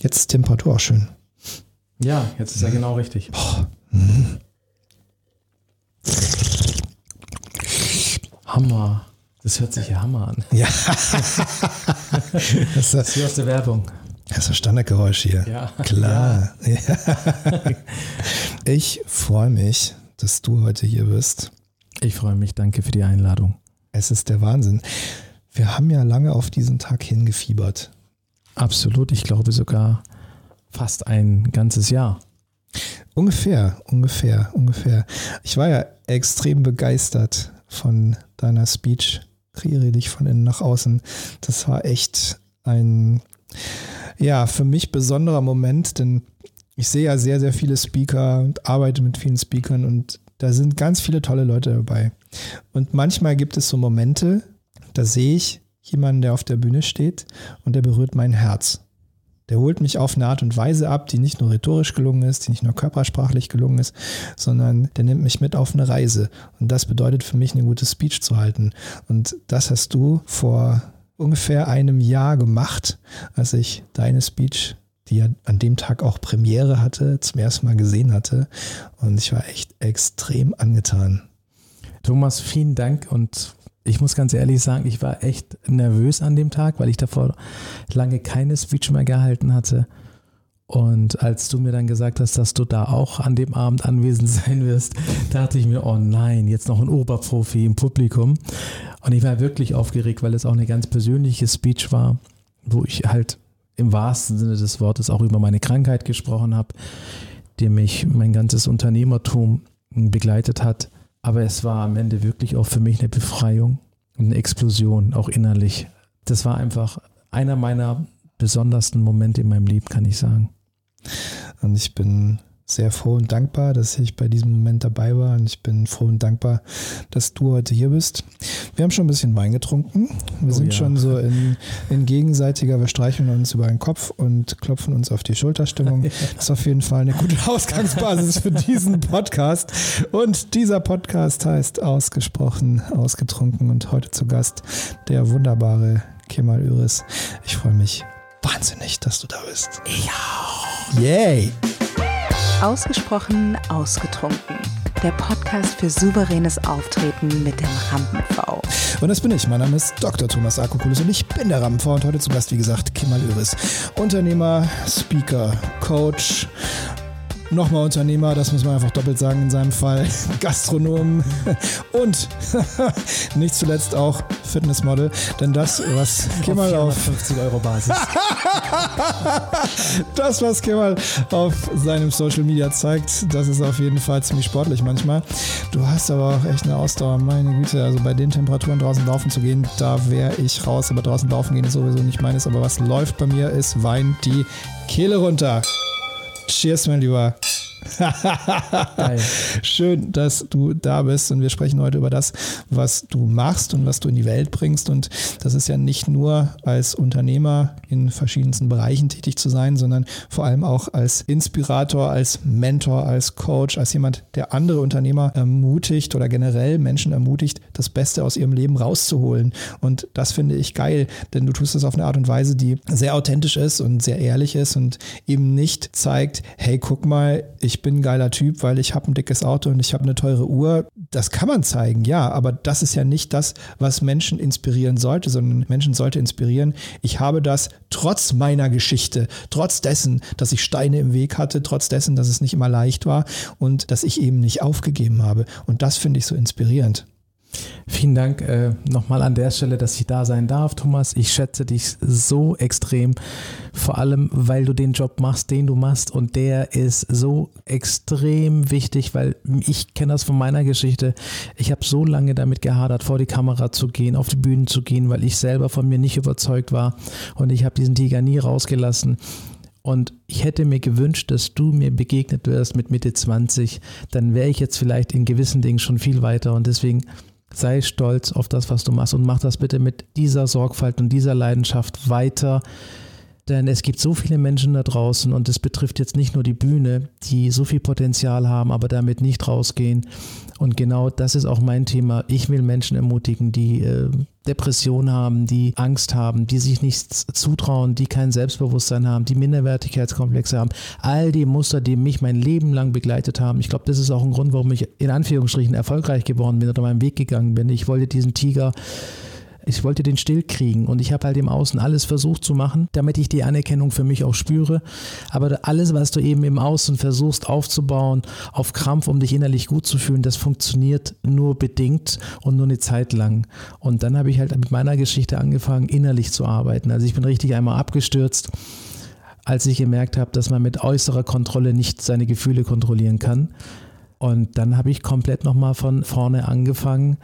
Jetzt ist Temperatur auch schön. Ja, jetzt ist er genau richtig. Hammer. Das hört sich ja Hammer an. Ja. das, Das ist aus der Werbung. das ist ein Standardgeräusch hier. Ja. Klar. Ja. Ich freue mich, dass du heute hier bist. Ich freue mich. Danke für die Einladung. Es ist der Wahnsinn. Wir haben ja lange auf diesen Tag hingefiebert. Absolut. Ich glaube sogar fast ein ganzes Jahr. Ungefähr, ungefähr, ungefähr. Ich war ja extrem begeistert von deiner Speech. Kreiere dich von innen nach außen. Das war echt ein, ja, für mich besonderer Moment, denn ich sehe ja sehr, sehr viele Speaker und arbeite mit vielen Speakern und da sind ganz viele tolle Leute dabei. Und manchmal gibt es so Momente, da sehe ich jemanden, der auf der Bühne steht und der berührt mein Herz. Der holt mich auf eine Art und Weise ab, die nicht nur rhetorisch gelungen ist, die nicht nur körpersprachlich gelungen ist, sondern der nimmt mich mit auf eine Reise. Und das bedeutet für mich, eine gute Speech zu halten. Und das hast du vor ungefähr einem Jahr gemacht, als ich deine Speech, die ja an dem Tag auch Premiere hatte, zum ersten Mal gesehen hatte. Und ich war echt extrem angetan. Thomas, vielen Dank und ich muss ganz ehrlich sagen, ich war echt nervös an dem Tag, weil ich davor lange keine Speech mehr gehalten hatte. Und als du mir dann gesagt hast, dass du da auch an dem Abend anwesend sein wirst, dachte ich mir, oh nein, jetzt noch ein Oberprofi im Publikum. Und ich war wirklich aufgeregt, weil es auch eine ganz persönliche Speech war, wo ich halt im wahrsten Sinne des Wortes auch über meine Krankheit gesprochen habe, die mich mein ganzes Unternehmertum begleitet hat. Aber es war am Ende wirklich auch für mich eine Befreiung eine Explosion, auch innerlich. Das war einfach einer meiner besondersten Momente in meinem Leben, kann ich sagen. Und ich bin sehr froh und dankbar, dass ich bei diesem Moment dabei war. Und ich bin froh und dankbar, dass du heute hier bist. Wir haben schon ein bisschen Wein getrunken. Wir Oh sind ja. schon so in, in gegenseitiger, wir streicheln uns über den Kopf und klopfen uns auf die Schulterstimmung. Das ist auf jeden Fall eine gute Ausgangsbasis für diesen Podcast. Und dieser Podcast heißt Ausgesprochen, Ausgetrunken und heute zu Gast der wunderbare Kemal Üris. Ich freue mich wahnsinnig, dass du da bist. Ich auch. Yay! Ausgesprochen ausgetrunken. Der Podcast für souveränes Auftreten mit dem Rampen-V. Und das bin ich. Mein Name ist Dr. Thomas Akokulis und ich bin der Rampenfrau und heute zu Gast, wie gesagt, Kemal Üris. Unternehmer, Speaker, Coach, nochmal Unternehmer, das muss man einfach doppelt sagen in seinem Fall, Gastronom und nicht zuletzt auch Fitnessmodel. Denn das, was Kemal auf 450 Euro Basis. das, was Kemal auf seinem Social Media zeigt, das ist auf jeden Fall ziemlich sportlich manchmal. Du hast aber auch echt eine Ausdauer, meine Güte. Also bei den Temperaturen draußen laufen zu gehen, da wäre ich raus. Aber draußen laufen gehen ist sowieso nicht meines. Aber was läuft bei mir ist, weint die Kehle runter. Cheers, mein Lieber. Schön, dass du da bist und wir sprechen heute über das, was du machst und was du in die Welt bringst. Und das ist ja nicht nur als Unternehmer in verschiedensten Bereichen tätig zu sein, sondern vor allem auch als Inspirator, als Mentor, als Coach, als jemand, der andere Unternehmer ermutigt oder generell Menschen ermutigt, das Beste aus ihrem Leben rauszuholen. Und das finde ich geil, denn du tust es auf eine Art und Weise, die sehr authentisch ist und sehr ehrlich ist und eben nicht zeigt, hey, guck mal, ich bin ein geiler Typ, weil ich habe ein dickes Auto und ich habe eine teure Uhr. Das kann man zeigen, ja, aber das ist ja nicht das, was Menschen inspirieren sollte, sondern Menschen sollte inspirieren. Ich habe das trotz meiner Geschichte, trotz dessen, dass ich Steine im Weg hatte, trotz dessen, dass es nicht immer leicht war und dass ich eben nicht aufgegeben habe. Und das finde ich so inspirierend. Vielen Dank äh, nochmal an der Stelle, dass ich da sein darf, Thomas. Ich schätze dich so extrem, vor allem, weil du den Job machst, den du machst. Und der ist so extrem wichtig, weil ich kenne das von meiner Geschichte. Ich habe so lange damit gehadert, vor die Kamera zu gehen, auf die Bühnen zu gehen, weil ich selber von mir nicht überzeugt war. Und ich habe diesen Tiger nie rausgelassen. Und ich hätte mir gewünscht, dass du mir begegnet wärst mit Mitte 20. Dann wäre ich jetzt vielleicht in gewissen Dingen schon viel weiter. Und deswegen sei stolz auf das, was du machst und mach das bitte mit dieser Sorgfalt und dieser Leidenschaft weiter. Denn es gibt so viele Menschen da draußen und es betrifft jetzt nicht nur die Bühne, die so viel Potenzial haben, aber damit nicht rausgehen. Und genau das ist auch mein Thema. Ich will Menschen ermutigen, die äh, Depression haben, die Angst haben, die sich nichts zutrauen, die kein Selbstbewusstsein haben, die Minderwertigkeitskomplexe haben. All die Muster, die mich mein Leben lang begleitet haben. Ich glaube, das ist auch ein Grund, warum ich in Anführungsstrichen erfolgreich geworden bin oder meinen Weg gegangen bin. Ich wollte diesen Tiger ich wollte den still kriegen und ich habe halt im Außen alles versucht zu machen, damit ich die Anerkennung für mich auch spüre. Aber alles, was du eben im Außen versuchst aufzubauen, auf Krampf, um dich innerlich gut zu fühlen, das funktioniert nur bedingt und nur eine Zeit lang. Und dann habe ich halt mit meiner Geschichte angefangen, innerlich zu arbeiten. Also ich bin richtig einmal abgestürzt als ich gemerkt habe, dass man mit äußerer Kontrolle nicht seine Gefühle kontrollieren kann. Und dann habe ich komplett nochmal von vorne angefangen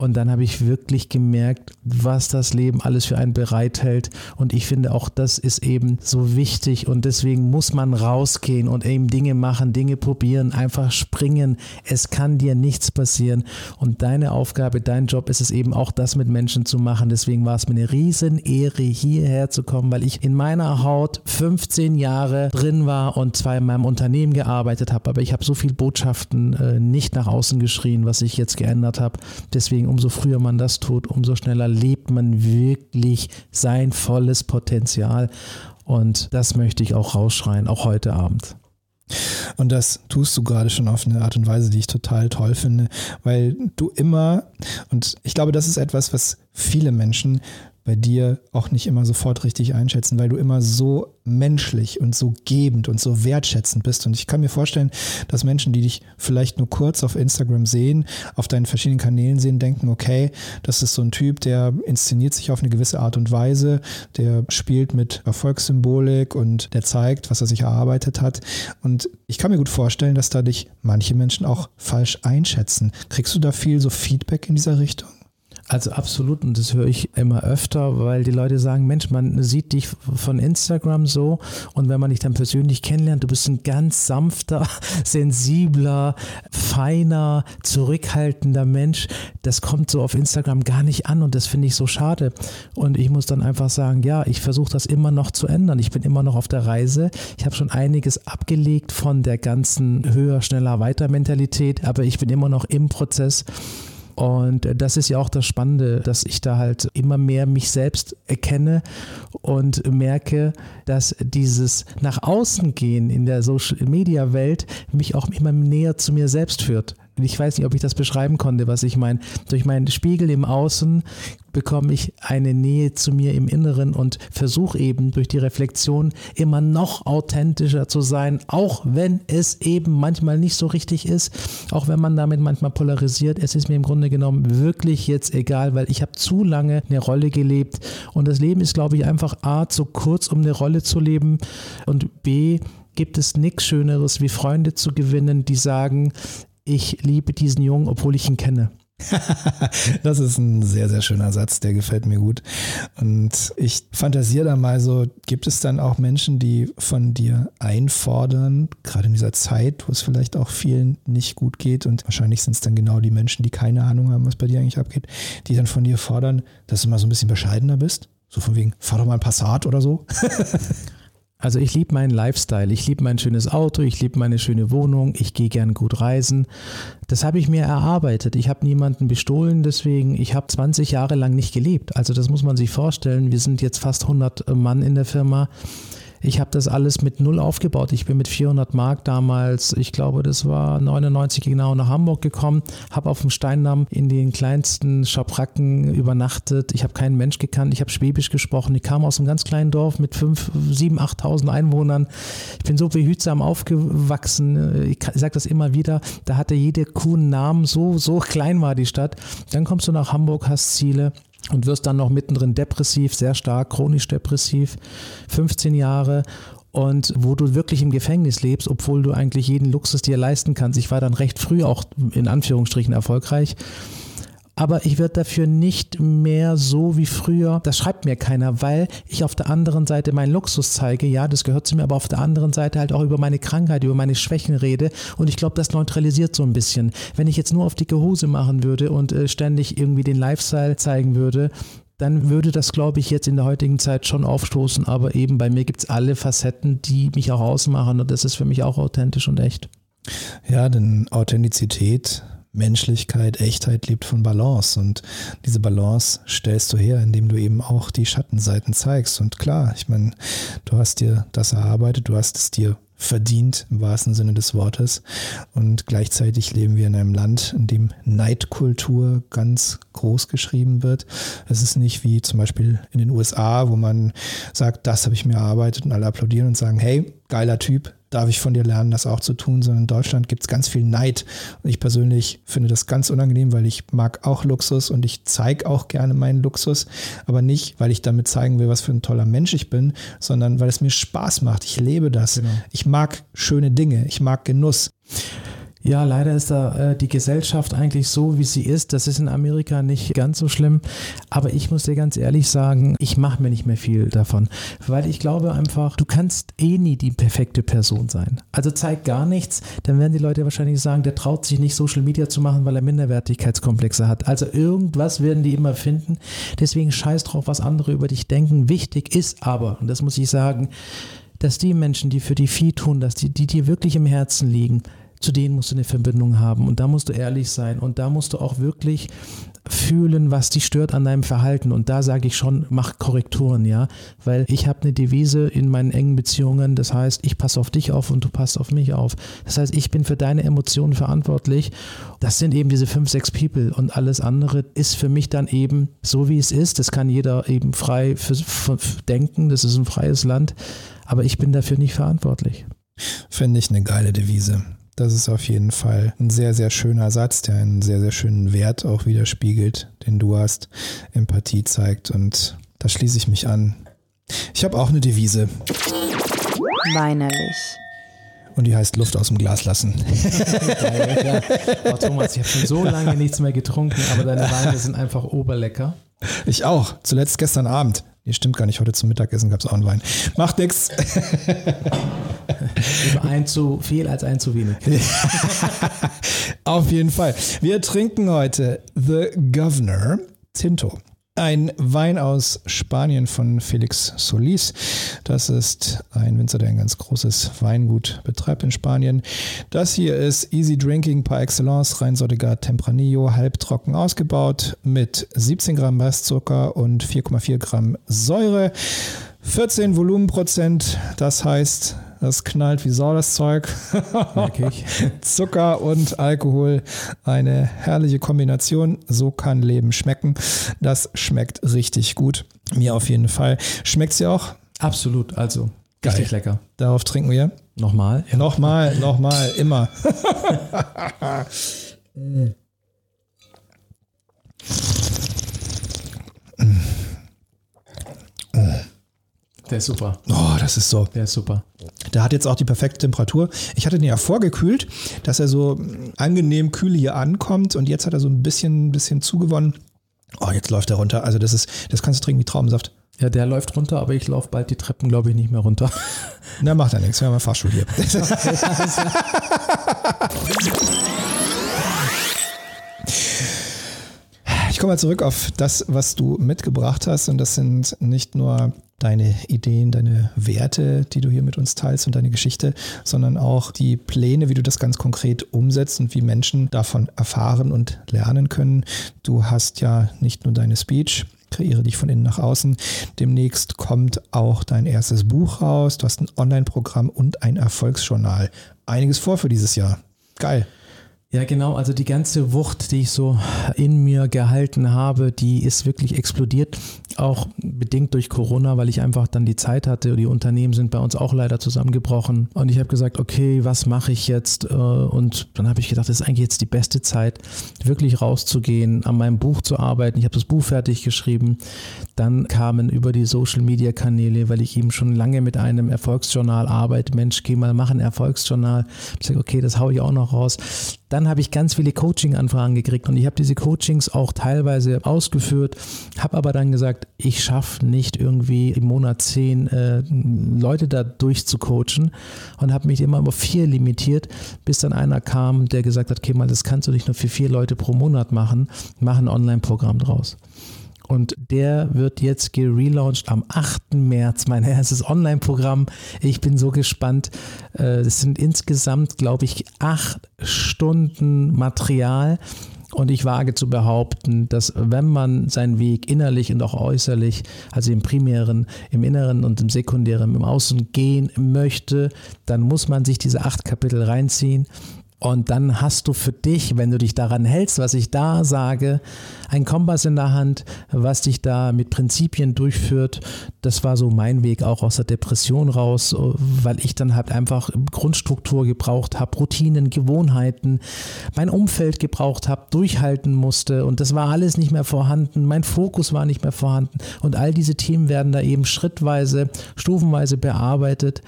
und dann habe ich wirklich gemerkt, was das Leben alles für einen bereithält. Und ich finde auch, das ist eben so wichtig. Und deswegen muss man rausgehen und eben Dinge machen, Dinge probieren, einfach springen. Es kann dir nichts passieren. Und deine Aufgabe, dein Job ist es eben auch, das mit Menschen zu machen. Deswegen war es mir eine Riesenehre, hierher zu kommen, weil ich in meiner Haut 15 Jahre drin war und zwar in meinem Unternehmen gearbeitet habe. Aber ich habe so viele Botschaften äh, nicht nach außen geschrien, was ich jetzt geändert habe. Deswegen umso früher man das tut, umso schneller lebt man wirklich sein volles Potenzial. Und das möchte ich auch rausschreien, auch heute Abend. Und das tust du gerade schon auf eine Art und Weise, die ich total toll finde, weil du immer, und ich glaube, das ist etwas, was viele Menschen bei dir auch nicht immer sofort richtig einschätzen, weil du immer so menschlich und so gebend und so wertschätzend bist. Und ich kann mir vorstellen, dass Menschen, die dich vielleicht nur kurz auf Instagram sehen, auf deinen verschiedenen Kanälen sehen, denken, okay, das ist so ein Typ, der inszeniert sich auf eine gewisse Art und Weise, der spielt mit Erfolgssymbolik und der zeigt, was er sich erarbeitet hat. Und ich kann mir gut vorstellen, dass da dich manche Menschen auch falsch einschätzen. Kriegst du da viel so Feedback in dieser Richtung? Also absolut, und das höre ich immer öfter, weil die Leute sagen, Mensch, man sieht dich von Instagram so und wenn man dich dann persönlich kennenlernt, du bist ein ganz sanfter, sensibler, feiner, zurückhaltender Mensch. Das kommt so auf Instagram gar nicht an und das finde ich so schade. Und ich muss dann einfach sagen, ja, ich versuche das immer noch zu ändern. Ich bin immer noch auf der Reise. Ich habe schon einiges abgelegt von der ganzen höher, schneller, weiter Mentalität, aber ich bin immer noch im Prozess. Und das ist ja auch das Spannende, dass ich da halt immer mehr mich selbst erkenne und merke, dass dieses nach außen gehen in der Social Media Welt mich auch immer näher zu mir selbst führt ich weiß nicht, ob ich das beschreiben konnte, was ich meine. Durch meinen Spiegel im Außen bekomme ich eine Nähe zu mir im Inneren und versuche eben durch die Reflexion immer noch authentischer zu sein, auch wenn es eben manchmal nicht so richtig ist, auch wenn man damit manchmal polarisiert. Es ist mir im Grunde genommen wirklich jetzt egal, weil ich habe zu lange eine Rolle gelebt und das Leben ist, glaube ich, einfach A, zu kurz, um eine Rolle zu leben und B, gibt es nichts Schöneres, wie Freunde zu gewinnen, die sagen, ich liebe diesen Jungen, obwohl ich ihn kenne. das ist ein sehr, sehr schöner Satz, der gefällt mir gut. Und ich fantasiere da mal so, gibt es dann auch Menschen, die von dir einfordern, gerade in dieser Zeit, wo es vielleicht auch vielen nicht gut geht und wahrscheinlich sind es dann genau die Menschen, die keine Ahnung haben, was bei dir eigentlich abgeht, die dann von dir fordern, dass du mal so ein bisschen bescheidener bist? So von wegen, fahr doch mal ein Passat oder so. Also ich liebe meinen Lifestyle, ich liebe mein schönes Auto, ich liebe meine schöne Wohnung, ich gehe gern gut reisen. Das habe ich mir erarbeitet. Ich habe niemanden bestohlen, deswegen, ich habe 20 Jahre lang nicht gelebt. Also das muss man sich vorstellen. Wir sind jetzt fast 100 Mann in der Firma. Ich habe das alles mit null aufgebaut. Ich bin mit 400 Mark damals, ich glaube, das war 99 genau nach Hamburg gekommen, habe auf dem Steindamm in den kleinsten Schabracken übernachtet. Ich habe keinen Mensch gekannt. Ich habe Schwäbisch gesprochen. Ich kam aus einem ganz kleinen Dorf mit 5, 7, 8.000 Einwohnern. Ich bin so behütsam aufgewachsen. Ich sage das immer wieder. Da hatte jede Kuh einen Namen. So, so klein war die Stadt. Dann kommst du nach Hamburg, hast Ziele und wirst dann noch mittendrin depressiv, sehr stark, chronisch depressiv, 15 Jahre und wo du wirklich im Gefängnis lebst, obwohl du eigentlich jeden Luxus dir leisten kannst. Ich war dann recht früh auch in Anführungsstrichen erfolgreich aber ich werde dafür nicht mehr so wie früher, das schreibt mir keiner, weil ich auf der anderen Seite meinen Luxus zeige, ja, das gehört zu mir, aber auf der anderen Seite halt auch über meine Krankheit, über meine Schwächen rede und ich glaube, das neutralisiert so ein bisschen. Wenn ich jetzt nur auf dicke Hose machen würde und äh, ständig irgendwie den Lifestyle zeigen würde, dann würde das, glaube ich, jetzt in der heutigen Zeit schon aufstoßen. Aber eben bei mir gibt es alle Facetten, die mich auch ausmachen und das ist für mich auch authentisch und echt. Ja, denn Authentizität, Menschlichkeit, Echtheit lebt von Balance und diese Balance stellst du her, indem du eben auch die Schattenseiten zeigst. Und klar, ich meine, du hast dir das erarbeitet, du hast es dir verdient im wahrsten Sinne des Wortes. Und gleichzeitig leben wir in einem Land, in dem Neidkultur ganz groß geschrieben wird. Es ist nicht wie zum Beispiel in den USA, wo man sagt, das habe ich mir erarbeitet und alle applaudieren und sagen, hey, geiler Typ, darf ich von dir lernen, das auch zu tun, sondern in Deutschland gibt es ganz viel Neid. Und ich persönlich finde das ganz unangenehm, weil ich mag auch Luxus und ich zeige auch gerne meinen Luxus, aber nicht, weil ich damit zeigen will, was für ein toller Mensch ich bin, sondern weil es mir Spaß macht. Ich lebe das. Genau. Ich mag schöne Dinge, ich mag Genuss. Ja, leider ist da äh, die Gesellschaft eigentlich so, wie sie ist. Das ist in Amerika nicht ganz so schlimm. Aber ich muss dir ganz ehrlich sagen, ich mache mir nicht mehr viel davon. Weil ich glaube einfach, du kannst eh nie die perfekte Person sein. Also zeig gar nichts, dann werden die Leute wahrscheinlich sagen, der traut sich nicht Social Media zu machen, weil er Minderwertigkeitskomplexe hat. Also irgendwas werden die immer finden. Deswegen scheiß drauf, was andere über dich denken. Wichtig ist aber, und das muss ich sagen, dass die Menschen, die für die Vieh tun, dass die, die dir wirklich im Herzen liegen, zu denen musst du eine Verbindung haben und da musst du ehrlich sein und da musst du auch wirklich fühlen, was dich stört an deinem Verhalten und da sage ich schon, mach Korrekturen, ja, weil ich habe eine Devise in meinen engen Beziehungen, das heißt, ich passe auf dich auf und du passt auf mich auf. Das heißt, ich bin für deine Emotionen verantwortlich. Das sind eben diese fünf, sechs People und alles andere ist für mich dann eben so, wie es ist. Das kann jeder eben frei für, für denken, das ist ein freies Land, aber ich bin dafür nicht verantwortlich. Finde ich eine geile Devise. Das ist auf jeden Fall ein sehr, sehr schöner Satz, der einen sehr, sehr schönen Wert auch widerspiegelt, den du hast, Empathie zeigt und da schließe ich mich an. Ich habe auch eine Devise. Weinerlich. Und die heißt Luft aus dem Glas lassen. ja. oh, Thomas, ich habe schon so lange nichts mehr getrunken, aber deine Weine sind einfach oberlecker. Ich auch. Zuletzt gestern Abend. Nee, stimmt gar nicht. Heute zum Mittagessen gab es auch einen Wein. Macht nix. Lieber ein zu viel als ein zu wenig. Auf jeden Fall. Wir trinken heute The Governor Tinto. Ein Wein aus Spanien von Felix Solis. Das ist ein Winzer, der ein ganz großes Weingut betreibt in Spanien. Das hier ist Easy Drinking par excellence, reinsortiger Tempranillo, halbtrocken ausgebaut mit 17 Gramm Restzucker und 4,4 Gramm Säure. 14 Volumenprozent, das heißt das knallt wie Sau, das Zeug. Zucker und Alkohol, eine herrliche Kombination. So kann Leben schmecken. Das schmeckt richtig gut. Mir auf jeden Fall. Schmeckt sie auch? Absolut, also Geil. richtig lecker. Darauf trinken wir. Nochmal? Ja. Nochmal, nochmal, immer. mm. Der ist super. Oh, das ist so. Der ist super. Der hat jetzt auch die perfekte Temperatur. Ich hatte den ja vorgekühlt, dass er so angenehm kühl hier ankommt und jetzt hat er so ein bisschen, bisschen zugewonnen. Oh, jetzt läuft er runter. Also das ist, das kannst du trinken wie Traubensaft. Ja, der läuft runter, aber ich laufe bald die Treppen, glaube ich, nicht mehr runter. Na, macht ja nichts. Wir haben einen Fahrstuhl hier. Ich komme mal zurück auf das, was du mitgebracht hast. Und das sind nicht nur deine Ideen, deine Werte, die du hier mit uns teilst und deine Geschichte, sondern auch die Pläne, wie du das ganz konkret umsetzt und wie Menschen davon erfahren und lernen können. Du hast ja nicht nur deine Speech, kreiere dich von innen nach außen. Demnächst kommt auch dein erstes Buch raus. Du hast ein Online-Programm und ein Erfolgsjournal. Einiges vor für dieses Jahr. Geil. Ja, genau. Also die ganze Wucht, die ich so in mir gehalten habe, die ist wirklich explodiert. Auch bedingt durch Corona, weil ich einfach dann die Zeit hatte. Die Unternehmen sind bei uns auch leider zusammengebrochen. Und ich habe gesagt, okay, was mache ich jetzt? Äh, und dann habe ich gedacht, das ist eigentlich jetzt die beste Zeit, wirklich rauszugehen, an meinem Buch zu arbeiten. Ich habe das Buch fertig geschrieben. Dann kamen über die Social-Media-Kanäle, weil ich eben schon lange mit einem Erfolgsjournal arbeite. Mensch, geh mal, mach ein Erfolgsjournal. Ich sage, okay, das haue ich auch noch raus dann habe ich ganz viele Coaching-Anfragen gekriegt und ich habe diese Coachings auch teilweise ausgeführt, habe aber dann gesagt, ich schaffe nicht irgendwie im Monat zehn äh, Leute da durchzucoachen und habe mich immer auf vier limitiert, bis dann einer kam, der gesagt hat, okay, mal, das kannst du nicht nur für vier Leute pro Monat machen, mach ein Online-Programm draus. Und der wird jetzt gelauncht am 8. März. Mein erstes Online-Programm. Ich bin so gespannt. Äh, es sind insgesamt, glaube ich, acht Stunden Material. Und ich wage zu behaupten, dass wenn man seinen Weg innerlich und auch äußerlich, also im primären, im inneren und im sekundären, im Außen gehen möchte, dann muss man sich diese acht Kapitel reinziehen und dann hast du für dich, wenn du dich daran hältst, was ich da sage, ein Kompass in der Hand, was dich da mit Prinzipien durchführt. Das war so mein Weg auch aus der Depression raus, weil ich dann halt einfach Grundstruktur gebraucht habe, Routinen, Gewohnheiten, mein Umfeld gebraucht habe, durchhalten musste und das war alles nicht mehr vorhanden. Mein Fokus war nicht mehr vorhanden und all diese Themen werden da eben schrittweise, stufenweise bearbeitet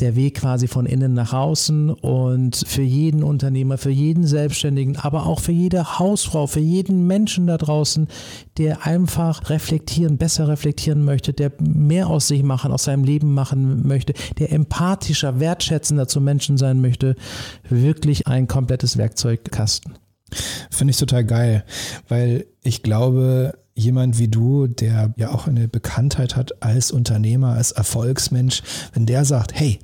der Weg quasi von innen nach außen und für jeden Unternehmer, für jeden Selbstständigen, aber auch für jede Hausfrau, für jeden Menschen da draußen, der einfach reflektieren, besser reflektieren möchte, der mehr aus sich machen, aus seinem Leben machen möchte, der empathischer, wertschätzender zu Menschen sein möchte, wirklich ein komplettes Werkzeugkasten. Finde ich total geil, weil ich glaube, jemand wie du, der ja auch eine Bekanntheit hat als Unternehmer, als Erfolgsmensch, wenn der sagt, hey,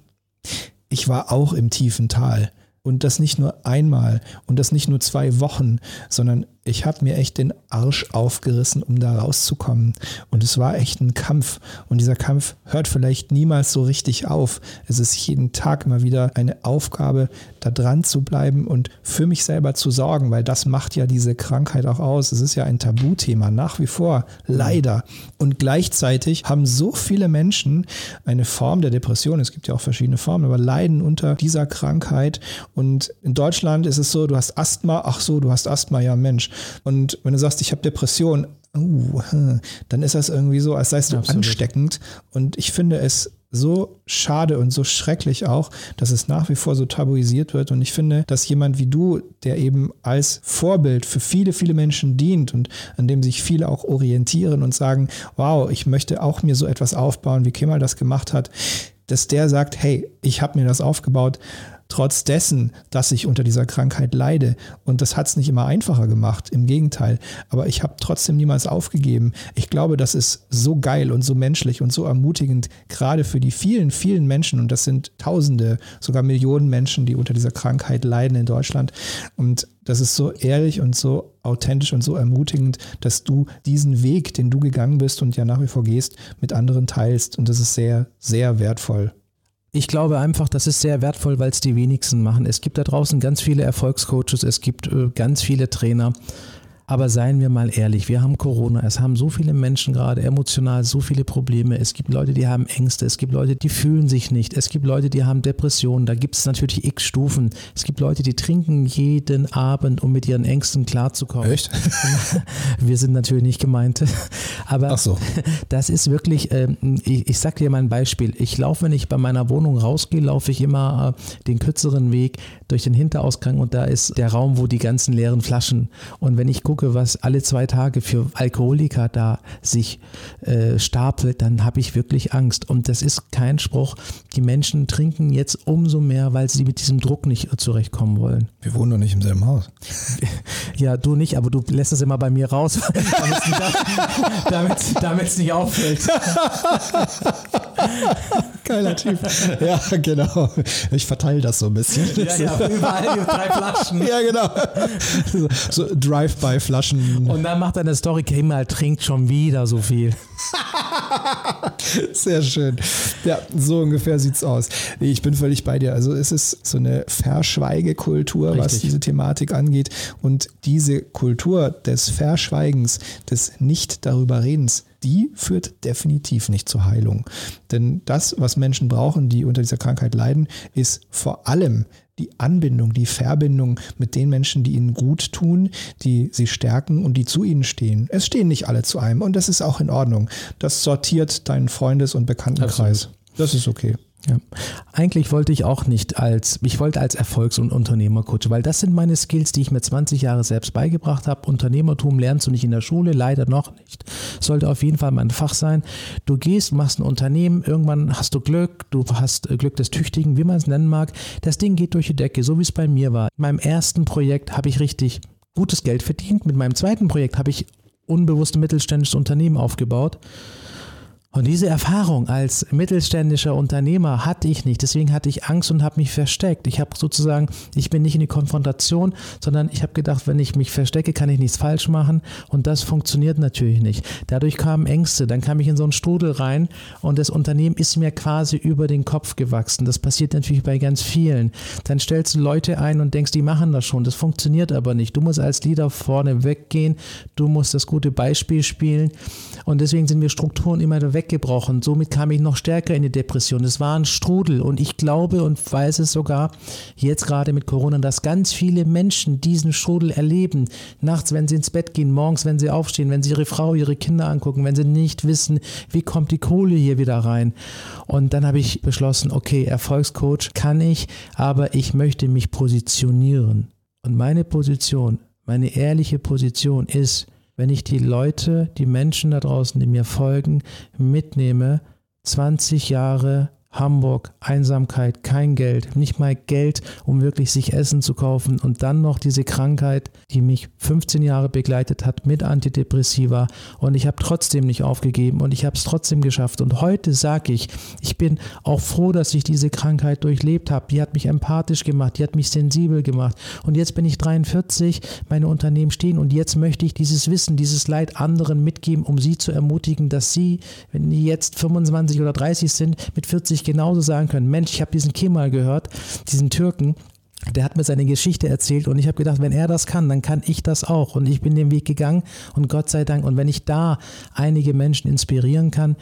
ich war auch im tiefen Tal. Und das nicht nur einmal und das nicht nur zwei Wochen, sondern ich habe mir echt den Arsch aufgerissen, um da rauszukommen. Und es war echt ein Kampf. Und dieser Kampf hört vielleicht niemals so richtig auf. Es ist jeden Tag immer wieder eine Aufgabe, da dran zu bleiben und für mich selber zu sorgen, weil das macht ja diese Krankheit auch aus. Es ist ja ein Tabuthema, nach wie vor, leider. Und gleichzeitig haben so viele Menschen eine Form der Depression, es gibt ja auch verschiedene Formen, aber leiden unter dieser Krankheit. Und in Deutschland ist es so, du hast Asthma, ach so, du hast Asthma, ja Mensch und wenn du sagst, ich habe Depression, uh, dann ist das irgendwie so, als sei es so ansteckend. Und ich finde es so schade und so schrecklich auch, dass es nach wie vor so tabuisiert wird. Und ich finde, dass jemand wie du, der eben als Vorbild für viele, viele Menschen dient und an dem sich viele auch orientieren und sagen, wow, ich möchte auch mir so etwas aufbauen, wie Kemal das gemacht hat, dass der sagt, hey, ich habe mir das aufgebaut trotz dessen, dass ich unter dieser Krankheit leide. Und das hat es nicht immer einfacher gemacht, im Gegenteil. Aber ich habe trotzdem niemals aufgegeben. Ich glaube, das ist so geil und so menschlich und so ermutigend, gerade für die vielen, vielen Menschen, und das sind Tausende, sogar Millionen Menschen, die unter dieser Krankheit leiden in Deutschland. Und das ist so ehrlich und so authentisch und so ermutigend, dass du diesen Weg, den du gegangen bist und ja nach wie vor gehst, mit anderen teilst. Und das ist sehr, sehr wertvoll. Ich glaube einfach, das ist sehr wertvoll, weil es die wenigsten machen. Es gibt da draußen ganz viele Erfolgscoaches, es gibt äh, ganz viele Trainer. Aber seien wir mal ehrlich, wir haben Corona, es haben so viele Menschen gerade emotional so viele Probleme. Es gibt Leute, die haben Ängste, es gibt Leute, die fühlen sich nicht, es gibt Leute, die haben Depressionen, da gibt es natürlich x Stufen. Es gibt Leute, die trinken jeden Abend, um mit ihren Ängsten klarzukommen. Echt? wir sind natürlich nicht gemeint. Aber so. das ist wirklich, äh, ich, ich sag dir mal ein Beispiel. Ich laufe, wenn ich bei meiner Wohnung rausgehe, laufe ich immer äh, den kürzeren Weg durch den Hinterausgang und da ist der Raum, wo die ganzen leeren Flaschen. Und wenn ich gucke, gucke, was alle zwei Tage für Alkoholiker da sich äh, stapelt, dann habe ich wirklich Angst. Und das ist kein Spruch. Die Menschen trinken jetzt umso mehr, weil sie mit diesem Druck nicht zurechtkommen wollen. Wir wohnen doch nicht im selben Haus. Ja, du nicht, aber du lässt es immer bei mir raus, damit es nicht auffällt. Geiler Typ. Ja, genau. Ich verteile das so ein bisschen. Ja, ja, überall die drei Flaschen. Ja, genau. So, so Drive-by-Flaschen. Und dann macht er eine Story, Kemal trinkt schon wieder so viel. Sehr schön. Ja, so ungefähr sieht es aus. Ich bin völlig bei dir. Also es ist so eine Verschweigekultur, Richtig. was diese Thematik angeht. Und diese Kultur des Verschweigens, des Nicht darüber Redens, die führt definitiv nicht zur Heilung. Denn das, was Menschen brauchen, die unter dieser Krankheit leiden, ist vor allem die Anbindung, die Verbindung mit den Menschen, die ihnen gut tun, die sie stärken und die zu ihnen stehen. Es stehen nicht alle zu einem und das ist auch in Ordnung. Das sortiert deinen Freundes- und Bekanntenkreis. Absolut. Das ist okay. Ja. Eigentlich wollte ich auch nicht als, ich wollte als Erfolgs- und Unternehmercoach, weil das sind meine Skills, die ich mir 20 Jahre selbst beigebracht habe. Unternehmertum lernst du nicht in der Schule, leider noch nicht. Sollte auf jeden Fall mein Fach sein. Du gehst, machst ein Unternehmen, irgendwann hast du Glück, du hast Glück des Tüchtigen, wie man es nennen mag. Das Ding geht durch die Decke, so wie es bei mir war. In meinem ersten Projekt habe ich richtig gutes Geld verdient. Mit meinem zweiten Projekt habe ich unbewusst ein mittelständisches Unternehmen aufgebaut. Und diese Erfahrung als mittelständischer Unternehmer hatte ich nicht. Deswegen hatte ich Angst und habe mich versteckt. Ich habe sozusagen, ich bin nicht in die Konfrontation, sondern ich habe gedacht, wenn ich mich verstecke, kann ich nichts falsch machen. Und das funktioniert natürlich nicht. Dadurch kamen Ängste. Dann kam ich in so einen Strudel rein und das Unternehmen ist mir quasi über den Kopf gewachsen. Das passiert natürlich bei ganz vielen. Dann stellst du Leute ein und denkst, die machen das schon. Das funktioniert aber nicht. Du musst als Leader vorne weggehen. Du musst das gute Beispiel spielen. Und deswegen sind mir Strukturen immer weg weggebrochen. Somit kam ich noch stärker in die Depression. Es war ein Strudel und ich glaube und weiß es sogar jetzt gerade mit Corona, dass ganz viele Menschen diesen Strudel erleben. Nachts, wenn sie ins Bett gehen, morgens, wenn sie aufstehen, wenn sie ihre Frau, ihre Kinder angucken, wenn sie nicht wissen, wie kommt die Kohle hier wieder rein. Und dann habe ich beschlossen, okay, Erfolgscoach kann ich, aber ich möchte mich positionieren. Und meine Position, meine ehrliche Position ist, wenn ich die Leute, die Menschen da draußen, die mir folgen, mitnehme, 20 Jahre Hamburg, Einsamkeit, kein Geld, nicht mal Geld, um wirklich sich Essen zu kaufen. Und dann noch diese Krankheit, die mich 15 Jahre begleitet hat mit Antidepressiva. Und ich habe trotzdem nicht aufgegeben und ich habe es trotzdem geschafft. Und heute sage ich, ich bin auch froh, dass ich diese Krankheit durchlebt habe. Die hat mich empathisch gemacht, die hat mich sensibel gemacht. Und jetzt bin ich 43, meine Unternehmen stehen. Und jetzt möchte ich dieses Wissen, dieses Leid anderen mitgeben, um sie zu ermutigen, dass sie, wenn die jetzt 25 oder 30 sind, mit 40 genauso sagen können, Mensch, ich habe diesen Kemal gehört, diesen Türken, der hat mir seine Geschichte erzählt und ich habe gedacht, wenn er das kann, dann kann ich das auch. Und ich bin den Weg gegangen und Gott sei Dank. Und wenn ich da einige Menschen inspirieren kann,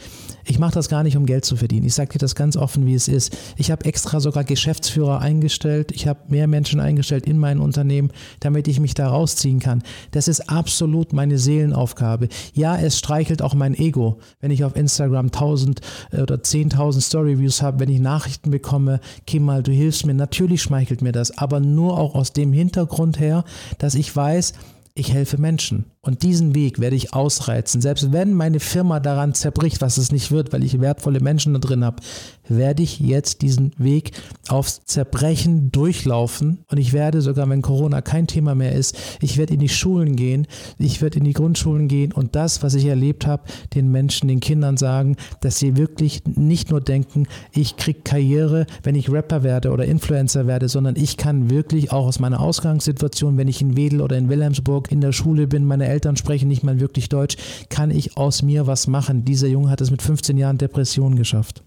ich mache das gar nicht, um Geld zu verdienen. Ich sage dir das ganz offen, wie es ist. Ich habe extra sogar Geschäftsführer eingestellt. Ich habe mehr Menschen eingestellt in mein Unternehmen, damit ich mich da rausziehen kann. Das ist absolut meine Seelenaufgabe. Ja, es streichelt auch mein Ego, wenn ich auf Instagram 1000 äh, oder 10.000 Storyviews habe, wenn ich Nachrichten bekomme, Kim mal, du hilfst mir. Natürlich schmeichelt mir das aber nur auch aus dem Hintergrund her, dass ich weiß, ich helfe Menschen. Und diesen Weg werde ich ausreizen. Selbst wenn meine Firma daran zerbricht, was es nicht wird, weil ich wertvolle Menschen da drin habe, werde ich jetzt diesen Weg aufs Zerbrechen durchlaufen. Und ich werde sogar, wenn Corona kein Thema mehr ist, ich werde in die Schulen gehen, ich werde in die Grundschulen gehen und das, was ich erlebt habe, den Menschen, den Kindern sagen, dass sie wirklich nicht nur denken, ich kriege Karriere, wenn ich Rapper werde oder Influencer werde, sondern ich kann wirklich auch aus meiner Ausgangssituation, wenn ich in Wedel oder in Wilhelmsburg in der Schule bin, meine Eltern sprechen nicht mal wirklich Deutsch, kann ich aus mir was machen. Dieser Junge hat es mit 15 Jahren Depression geschafft.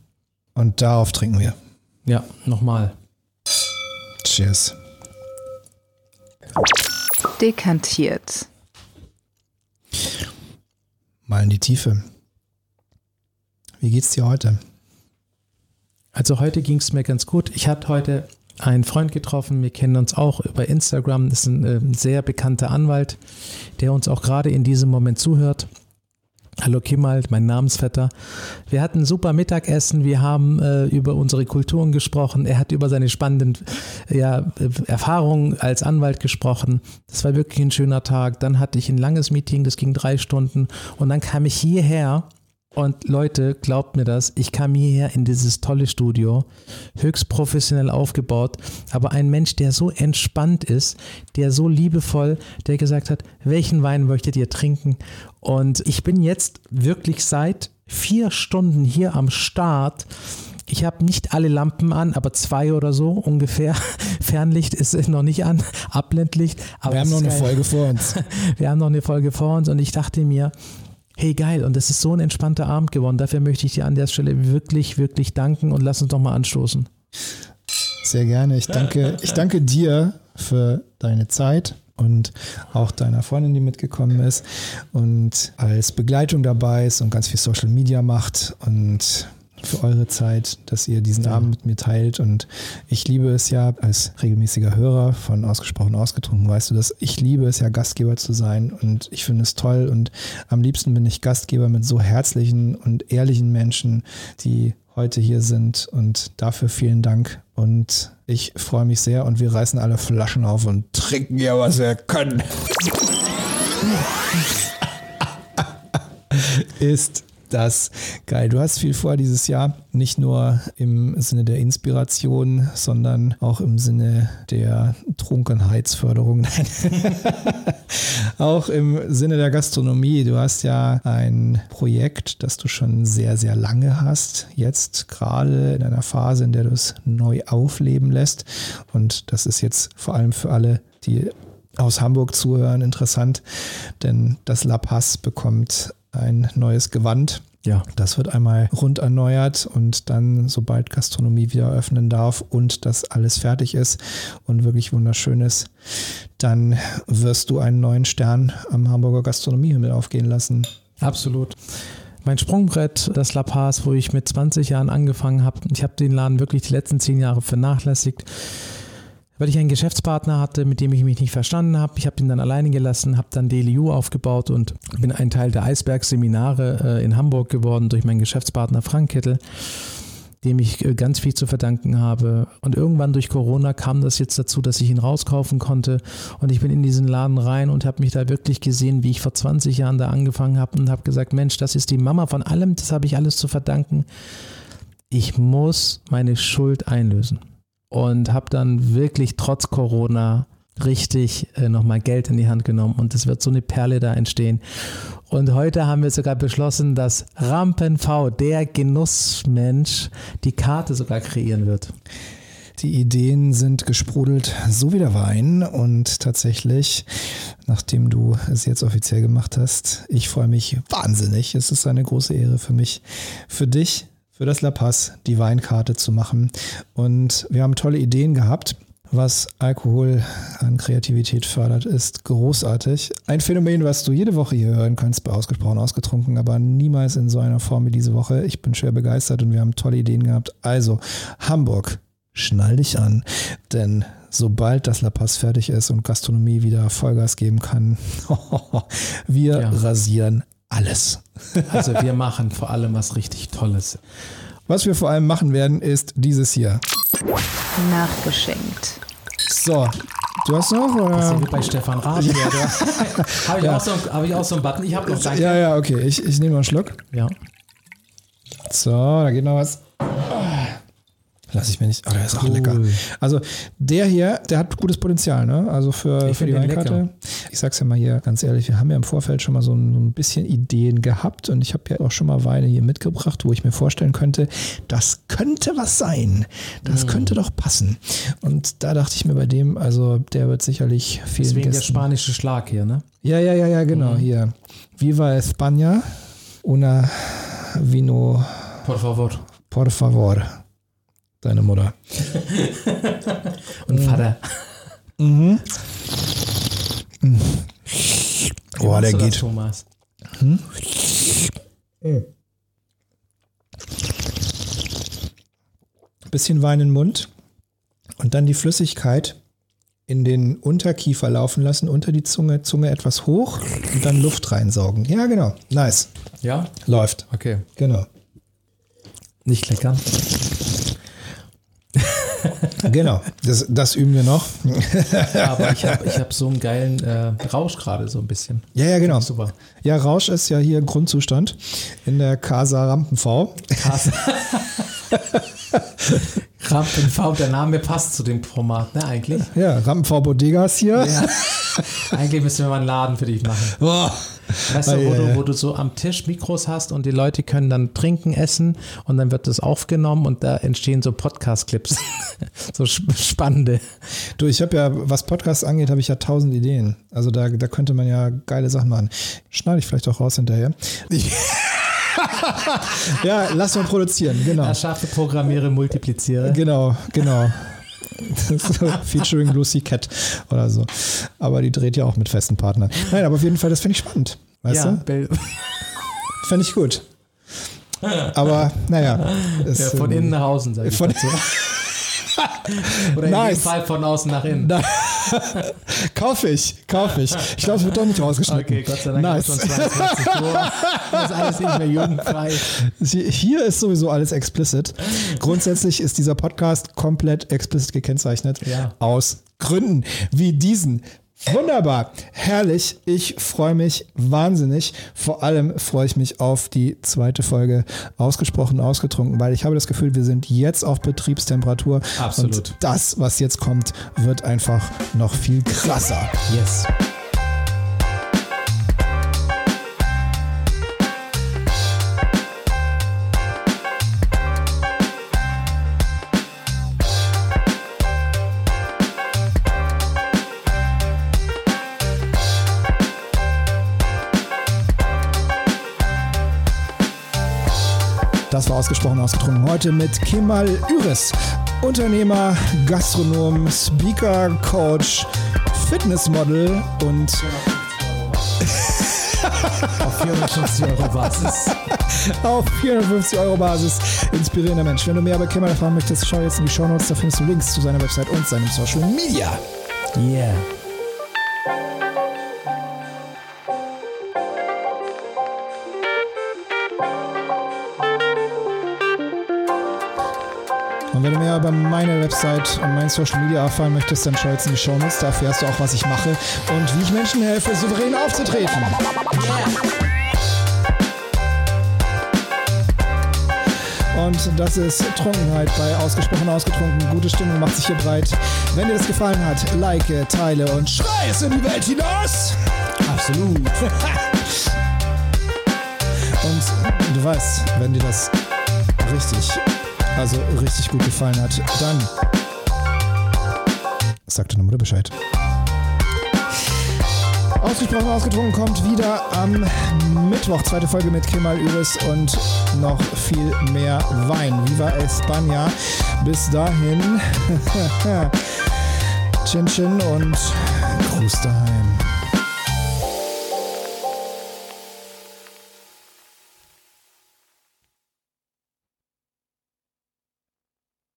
Und darauf trinken wir. Ja, nochmal. Cheers. Dekantiert. Mal in die Tiefe. Wie geht's dir heute? Also heute ging es mir ganz gut. Ich hatte heute einen Freund getroffen. Wir kennen uns auch über Instagram. Das ist ein, äh, sehr bekannter Anwalt, der uns auch gerade in diesem Moment zuhört. Hallo Kimal, mein Namensvetter. Wir hatten super Mittagessen, wir haben äh, über unsere Kulturen gesprochen, er hat über seine spannenden ja, Erfahrungen als Anwalt gesprochen. Das war wirklich ein schöner Tag. Dann hatte ich ein langes Meeting, das ging drei Stunden und dann kam ich hierher und Leute, glaubt mir das, ich kam hierher in dieses tolle Studio, höchst professionell aufgebaut, aber ein Mensch, der so entspannt ist, der so liebevoll, der gesagt hat, welchen Wein möchtet ihr trinken? Und ich bin jetzt wirklich seit vier Stunden hier am Start. Ich habe nicht alle Lampen an, aber zwei oder so ungefähr. Fernlicht ist noch nicht an, Abblendlicht. Wir haben noch eine Folge vor uns. Wir haben noch eine Folge vor uns und ich dachte mir, Hey, geil. Und das ist so ein entspannter Abend geworden. Dafür möchte ich dir an der Stelle wirklich, wirklich danken und lass uns doch mal anstoßen. Sehr gerne. Ich danke, ich danke dir für deine Zeit und auch deiner Freundin, die mitgekommen ist und als Begleitung dabei ist und ganz viel Social Media macht und für eure Zeit, dass ihr diesen ja. Abend mit mir teilt. Und ich liebe es ja als regelmäßiger Hörer von Ausgesprochen Ausgetrunken, weißt du das, ich liebe es ja, Gastgeber zu sein und ich finde es toll. Und am liebsten bin ich Gastgeber mit so herzlichen und ehrlichen Menschen, die heute hier sind. Und dafür vielen Dank. Und ich freue mich sehr und wir reißen alle Flaschen auf und trinken ja, was wir können. Ist Das geil. Du hast viel vor dieses Jahr, nicht nur im Sinne der Inspiration, sondern auch im Sinne der Trunkenheitsförderung. auch im Sinne der Gastronomie. Du hast ja ein Projekt, das du schon sehr, sehr lange hast. Jetzt gerade in einer Phase, in der du es neu aufleben lässt. Und das ist jetzt vor allem für alle, die aus Hamburg zuhören, interessant, denn das La Paz bekommt ein neues Gewand. Ja. Das wird einmal rund erneuert und dann, sobald Gastronomie wieder öffnen darf und das alles fertig ist und wirklich wunderschön ist, dann wirst du einen neuen Stern am Hamburger Gastronomiehimmel aufgehen lassen. Absolut. Mein Sprungbrett, das La Paz, wo ich mit 20 Jahren angefangen habe. Ich habe den Laden wirklich die letzten zehn Jahre vernachlässigt weil ich einen Geschäftspartner hatte, mit dem ich mich nicht verstanden habe. Ich habe ihn dann alleine gelassen, habe dann DLU aufgebaut und bin ein Teil der Eisbergseminare äh, in Hamburg geworden durch meinen Geschäftspartner Frank Kittel, dem ich äh, ganz viel zu verdanken habe. Und irgendwann durch Corona kam das jetzt dazu, dass ich ihn rauskaufen konnte und ich bin in diesen Laden rein und habe mich da wirklich gesehen, wie ich vor 20 Jahren da angefangen habe und habe gesagt, Mensch, das ist die Mama von allem, das habe ich alles zu verdanken. Ich muss meine Schuld einlösen und habe dann wirklich trotz Corona richtig äh, nochmal Geld in die Hand genommen und es wird so eine Perle da entstehen. Und heute haben wir sogar beschlossen, dass Rampen V, der Genussmensch, die Karte sogar kreieren wird. Die Ideen sind gesprudelt, so wie der Wein. Und tatsächlich, nachdem du es jetzt offiziell gemacht hast, ich freue mich wahnsinnig. Es ist eine große Ehre für mich, für dich für das La Paz die Weinkarte zu machen. Und wir haben tolle Ideen gehabt. Was Alkohol an Kreativität fördert, ist großartig. Ein Phänomen, was du jede Woche hier hören kannst, bei Ausgesprochen Ausgetrunken, aber niemals in so einer Form wie diese Woche. Ich bin schwer begeistert und wir haben tolle Ideen gehabt. Also, Hamburg, schnall dich an, denn sobald das La Paz fertig ist und Gastronomie wieder Vollgas geben kann, wir ja. rasieren alles. Also wir machen vor allem was richtig Tolles. Was wir vor allem machen werden, ist dieses hier. Nachgeschenkt. So, du hast noch? Oder? Das ist ja bei Stefan Rath. Ja. habe ich, ja. so, hab ich, auch so einen Button? Ich habe noch, danke. Ja, ja, okay. Ich, ich nehme noch einen Schluck. Ja. So, da geht noch was. Lass ich mir nicht. Oh, der ist cool. auch lecker. Also der hier, der hat gutes Potenzial, ne? Also für, für die Weinkarte. Ich sag's ja mal hier ganz ehrlich, wir haben ja im Vorfeld schon mal so ein, so ein bisschen Ideen gehabt und ich habe ja auch schon mal Weine hier mitgebracht, wo ich mir vorstellen könnte, das könnte was sein. Das mm. könnte doch passen. Und da dachte ich mir bei dem, also der wird sicherlich viel. Deswegen Gästen. der spanische Schlag hier, ne? Ja, ja, ja, ja, genau, mm. hier. Viva España, una vino. Por favor. Por favor deine Mutter. Und Vater. Mhm. mhm. Oh, der geht. Thomas? Hm? Bisschen Wein in den Mund und dann die Flüssigkeit in den Unterkiefer laufen lassen, unter die Zunge, Zunge etwas hoch und dann Luft reinsaugen. Ja, genau. Nice. Ja? Läuft. Okay. Genau. Nicht lecker. genau, das, das, üben wir noch. Aber ich habe ich hab so einen geilen äh, Rausch gerade so ein bisschen. Ja, ja, genau. Super. Ja, Rausch ist ja hier Grundzustand in der Casa Rampen V. Casa. Rampen V, der Name passt zu dem Format, ne, eigentlich? Ja, Rampen V Bodegas hier. Ja. Eigentlich müssen wir mal einen Laden für dich machen. Boah. Weißt du, wo, du, wo du so am Tisch Mikros hast und die Leute können dann trinken, essen und dann wird das aufgenommen und da entstehen so Podcast-Clips. so spannende. Du, ich habe ja, was Podcasts angeht, habe ich ja tausend Ideen. Also da, da könnte man ja geile Sachen machen. Schneide ich vielleicht auch raus hinterher. Ja, lass mal produzieren, genau. Erschaffe, programmiere, multipliziere. Genau, genau. featuring Lucy Cat oder so. Aber die dreht ja auch mit festen Partnern. Nein, aber auf jeden Fall, das finde ich spannend. Weißt ja, du? Fände ich gut. Aber naja. Es, ja, von innen nach außen, sag ich von, dazu. Oder nice. in dem Fall von außen nach innen. kauf ich, kauf ich. Ich glaube, es wird doch nicht rausgeschnitten. Okay, Gott sei Dank nice. schon 22 Uhr. Das ist alles nicht mehr jugendfrei. Hier ist sowieso alles explicit. Grundsätzlich ist dieser Podcast komplett explicit gekennzeichnet. Ja. Aus Gründen wie diesen. Wunderbar, herrlich. Ich freue mich wahnsinnig. Vor allem freue ich mich auf die zweite Folge ausgesprochen ausgetrunken, weil ich habe das Gefühl, wir sind jetzt auf Betriebstemperatur. Absolut. Und das, was jetzt kommt, wird einfach noch viel krasser. Yes. Das war ausgesprochen ausgetrunken heute mit Kemal Üres, Unternehmer, Gastronom, Speaker, Coach, Fitnessmodel und Auf 450 Euro Basis. auf 450 Euro Basis inspirierender Mensch. Wenn du mehr über Kemal erfahren möchtest, schau jetzt in die Show Notes, da findest du Links zu seiner Website und seinem Social Media. Yeah. Website und mein Social Media erfahren möchtest, dann schau jetzt in die Show Notes, da erfährst du auch, was ich mache und wie ich Menschen helfe, souverän aufzutreten. Und das ist Trunkenheit bei Ausgesprochen Ausgetrunken. Gute Stimmung macht sich hier breit. Wenn dir das gefallen hat, like, teile und schrei es in die Welt hinaus. Absolut. Und du weißt, wenn dir das richtig, also richtig gut gefallen hat, dann sag deiner Mutter Bescheid. Ausgesprochen ausgetrunken kommt wieder am Mittwoch. Zweite Folge mit Kemal Üres und noch viel mehr Wein. Viva España. Bis dahin. Chin Chin und Gruß daheim.